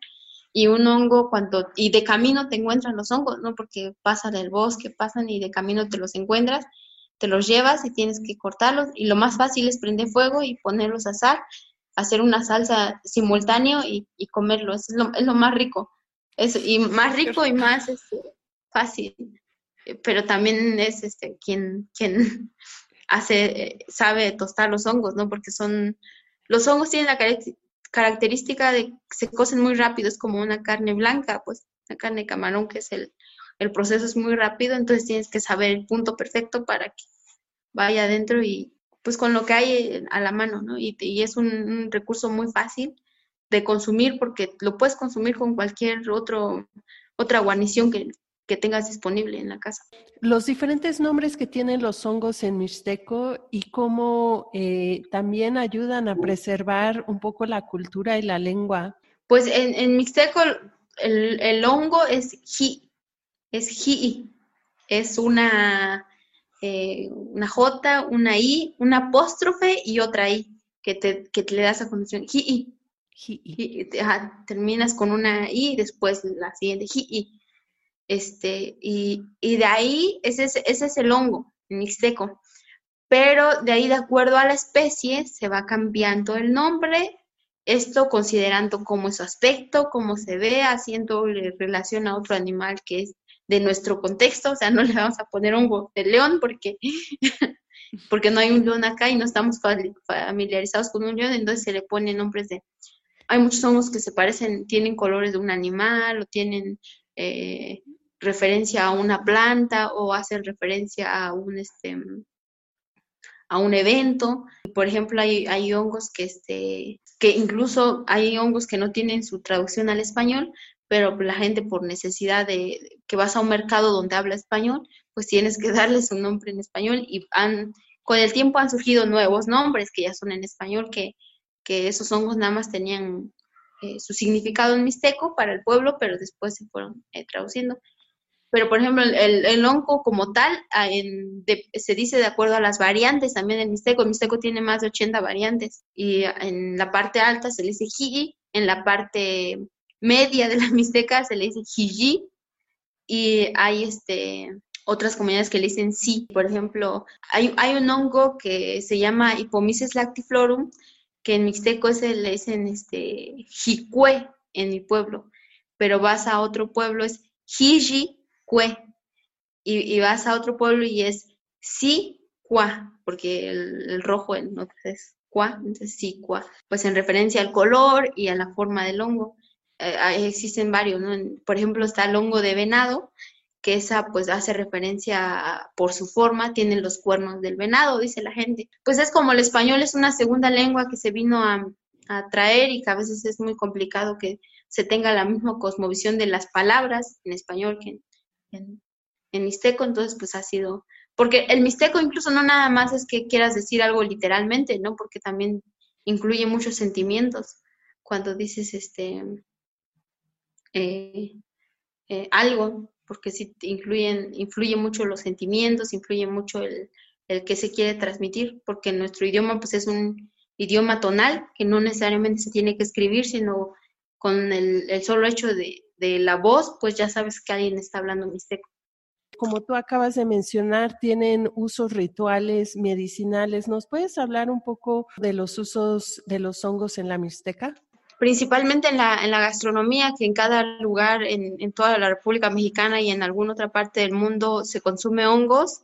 Y un hongo cuando, y de camino te encuentran los hongos, ¿no? Porque pasan del bosque, pasan y de camino te los encuentras, te los llevas y tienes que cortarlos. Y lo más fácil es prender fuego y ponerlos a asar, hacer una salsa simultáneo y, y comerlos. Es lo, es lo más rico. Es, y más rico y más este, fácil. Pero también es este quien, quien hace, sabe tostar los hongos, ¿no? Porque son, los hongos tienen la característica de que se cocen muy rápido, es como una carne blanca, pues, una carne de camarón, que es el, el proceso es muy rápido, entonces tienes que saber el punto perfecto para que vaya adentro y pues con lo que hay a la mano, ¿no? Y, es un, recurso muy fácil de consumir porque lo puedes consumir con cualquier otro, otra guarnición que, que tengas disponible en la casa. Los diferentes nombres que tienen los hongos en Mixteco y cómo eh, también ayudan a preservar un poco la cultura y la lengua. Pues en, en Mixteco el, el, hongo es ji, es ji, es una, eh, una J, una I, una apóstrofe y otra I que te, que te le das a condición. Ji, ji, terminas con una I y después la siguiente ji. Este, y, de ahí, ese es, ese es el hongo mixteco. Pero de ahí, de acuerdo a la especie, se va cambiando el nombre, esto considerando cómo es su aspecto, cómo se ve, haciendo relación a otro animal que es de nuestro contexto, o sea, no le vamos a poner hongo de león porque, porque no hay un león acá y no estamos familiarizados con un león, entonces se le ponen nombres de... Hay muchos hongos que se parecen, tienen colores de un animal o tienen eh, referencia a una planta o hacen referencia a un, este, a un evento. Por ejemplo, hay, hay hongos que, este, que incluso hay hongos que no tienen su traducción al español, pero la gente por necesidad de que vas a un mercado donde habla español, pues tienes que darles un nombre en español y han, con el tiempo han surgido nuevos nombres que ya son en español, que, que esos hongos nada más tenían eh, su significado en mixteco para el pueblo, pero después se fueron eh, traduciendo pero por ejemplo el, el onco como tal ah, se dice de acuerdo a las variantes también del mixteco. El mixteco tiene más de 80 variantes y en la parte alta se le dice jigi, en la parte media de la mixteca se le dice jiji y hay este otras comunidades que le dicen sí. Por ejemplo, hay, hay un hongo que se llama Hipomyces lactiflorum, que en mixteco se le dicen este jicue en mi pueblo, pero vas a otro pueblo es jiji y, vas a otro pueblo y es sí, cua, porque el, rojo en es cua, entonces sí, cua, pues en referencia al color y a la forma del hongo. Eh, existen varios, ¿no? Por ejemplo, está el hongo de venado, que esa pues hace referencia por su forma, tiene los cuernos del venado, dice la gente. Pues es como el español es una segunda lengua que se vino a, a traer y que a veces es muy complicado que se tenga la misma cosmovisión de las palabras en español que en, mixteco, entonces pues ha sido, porque el mixteco incluso no nada más es que quieras decir algo literalmente, ¿no? Porque también incluye muchos sentimientos. Cuando dices este eh, eh, algo, porque sí incluyen, influye mucho los sentimientos, influye mucho el, el que se quiere transmitir, porque nuestro idioma pues es un idioma tonal que no necesariamente se tiene que escribir, sino con el, el solo hecho de, de la voz, pues ya sabes que alguien está hablando mixteco. Como tú acabas de mencionar, tienen usos rituales, medicinales. ¿Nos puedes hablar un poco de los usos de los hongos en la mixteca? Principalmente en la, en la gastronomía, que en cada lugar, en, en toda la República Mexicana y en alguna otra parte del mundo se consume hongos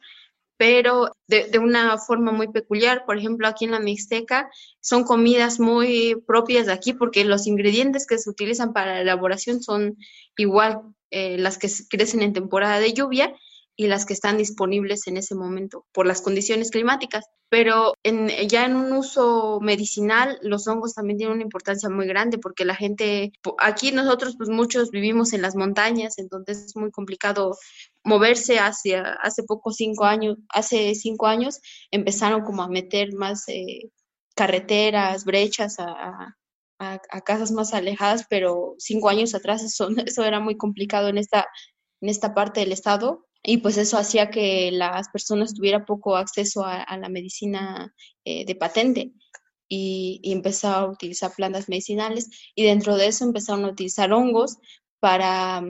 pero de, de, una forma muy peculiar. Por ejemplo, aquí en la Mixteca son comidas muy propias de aquí porque los ingredientes que se utilizan para la elaboración son igual eh, las que crecen en temporada de lluvia y las que están disponibles en ese momento por las condiciones climáticas. Pero en, ya en un uso medicinal, los hongos también tienen una importancia muy grande porque la gente, aquí nosotros pues muchos vivimos en las montañas, entonces es muy complicado moverse hacia, hace poco cinco años, hace cinco años empezaron como a meter más eh, carreteras, brechas a, a, casas más alejadas, pero cinco años atrás eso, eso era muy complicado en esta, en esta parte del estado. Y pues eso hacía que las personas tuvieran poco acceso a, la medicina eh, de patente. Y, y empezaron a utilizar plantas medicinales. Y dentro de eso empezaron a utilizar hongos para,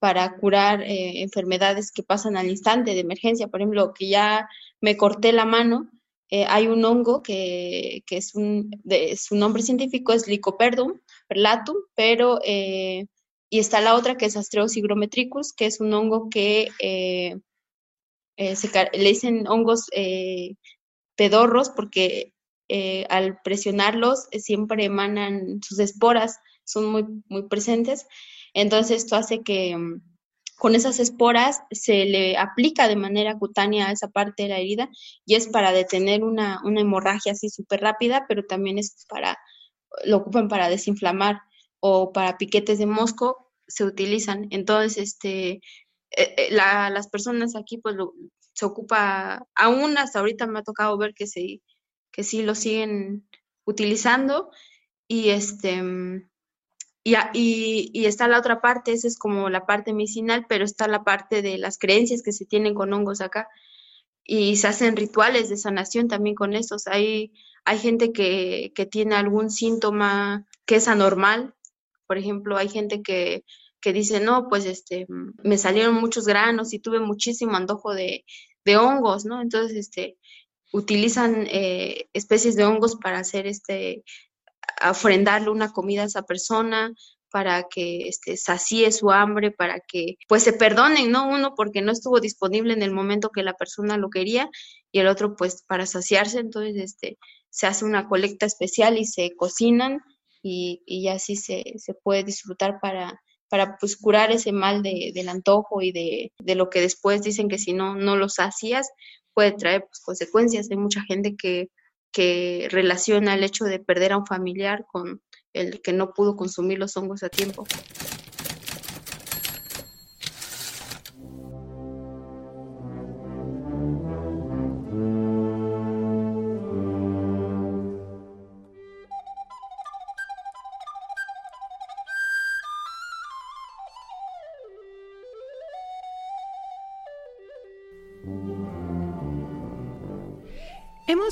para curar eh, enfermedades que pasan al instante de emergencia. Por ejemplo, que ya me corté la mano, eh, hay un hongo que, que es un, su nombre científico es Lycoperdum perlatum, pero y está la otra que es Astreus hygrometricus, que es un hongo que eh, eh, se, le dicen hongos eh, pedorros porque eh, al presionarlos siempre emanan sus esporas, son muy, muy presentes. Entonces esto hace que mm, con esas esporas se le aplica de manera cutánea a esa parte de la herida y es para detener una, hemorragia así súper rápida, pero también es para, lo ocupan para desinflamar o para piquetes de mosco se utilizan. Entonces, este, eh, eh, las personas aquí pues se ocupa, aún hasta ahorita me ha tocado ver que, se, que sí lo siguen utilizando y este y, y, está la otra parte, esa es como la parte medicinal, pero está la parte de las creencias que se tienen con hongos acá. Y se hacen rituales de sanación también con esos. Hay, hay gente que, que tiene algún síntoma que es anormal. Por ejemplo, hay gente que, que dice, no, pues este, me salieron muchos granos y tuve muchísimo antojo de, de hongos, ¿no? Entonces, este, utilizan eh, especies de hongos para hacer este ofrendarle una comida a esa persona para que este, sacie su hambre, para que pues se perdonen, ¿no? Uno porque no estuvo disponible en el momento que la persona lo quería y el otro pues para saciarse, entonces este, se hace una colecta especial y se cocinan y, y así se, se puede disfrutar para, para pues curar ese mal de, del antojo y de, de, lo que después dicen que si no, no lo sacias puede traer pues, consecuencias. Hay mucha gente que que relaciona el hecho de perder a un familiar con el que no pudo consumir los hongos a tiempo.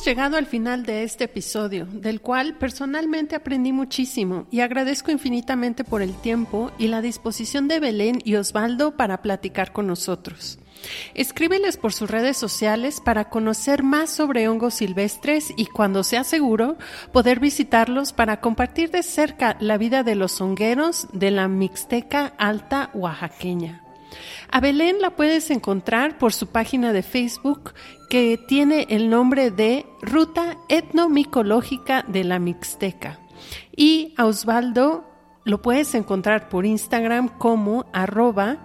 Llegado al final de este episodio, del cual personalmente aprendí muchísimo y agradezco infinitamente por el tiempo y la disposición de Belén y Osvaldo para platicar con nosotros. Escríbeles por sus redes sociales para conocer más sobre hongos silvestres y cuando sea seguro poder visitarlos para compartir de cerca la vida de los hongueros de la Mixteca Alta Oaxaqueña. A Belén la puedes encontrar por su página de Facebook que tiene el nombre de Ruta Etnomicológica de la Mixteca. Y a Osvaldo lo puedes encontrar por Instagram como arroba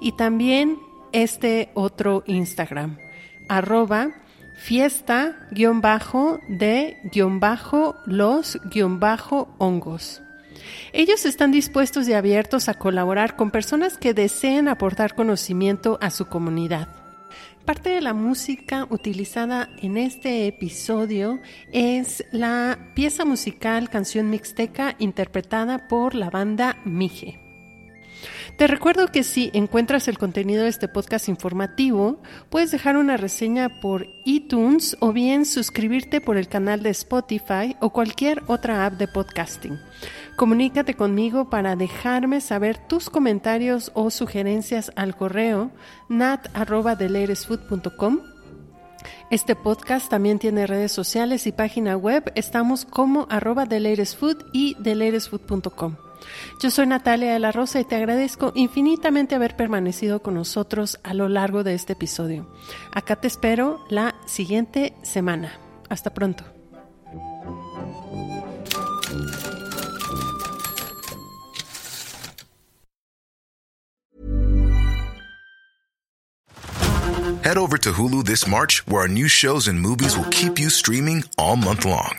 y también este otro Instagram arroba fiesta-de-los-hongos. Ellos están dispuestos y abiertos a colaborar con personas que deseen aportar conocimiento a su comunidad. Parte de la música utilizada en este episodio es la pieza musical Canción Mixteca interpretada por la banda Mije. Te recuerdo que si encuentras el contenido de este podcast informativo, puedes dejar una reseña por iTunes o bien suscribirte por el canal de Spotify o cualquier otra app de podcasting. Comunícate conmigo para dejarme saber tus comentarios o sugerencias al correo nat.deleiresfood.com. Este podcast también tiene redes sociales y página web. Estamos como arroba y deleiresfood.com. Yo soy Natalia de la Rosa y te agradezco infinitamente haber permanecido con nosotros a lo largo de este episodio. Acá te espero la siguiente semana. Hasta pronto. Head over to Hulu this March, where our new shows and movies will keep you streaming all month long.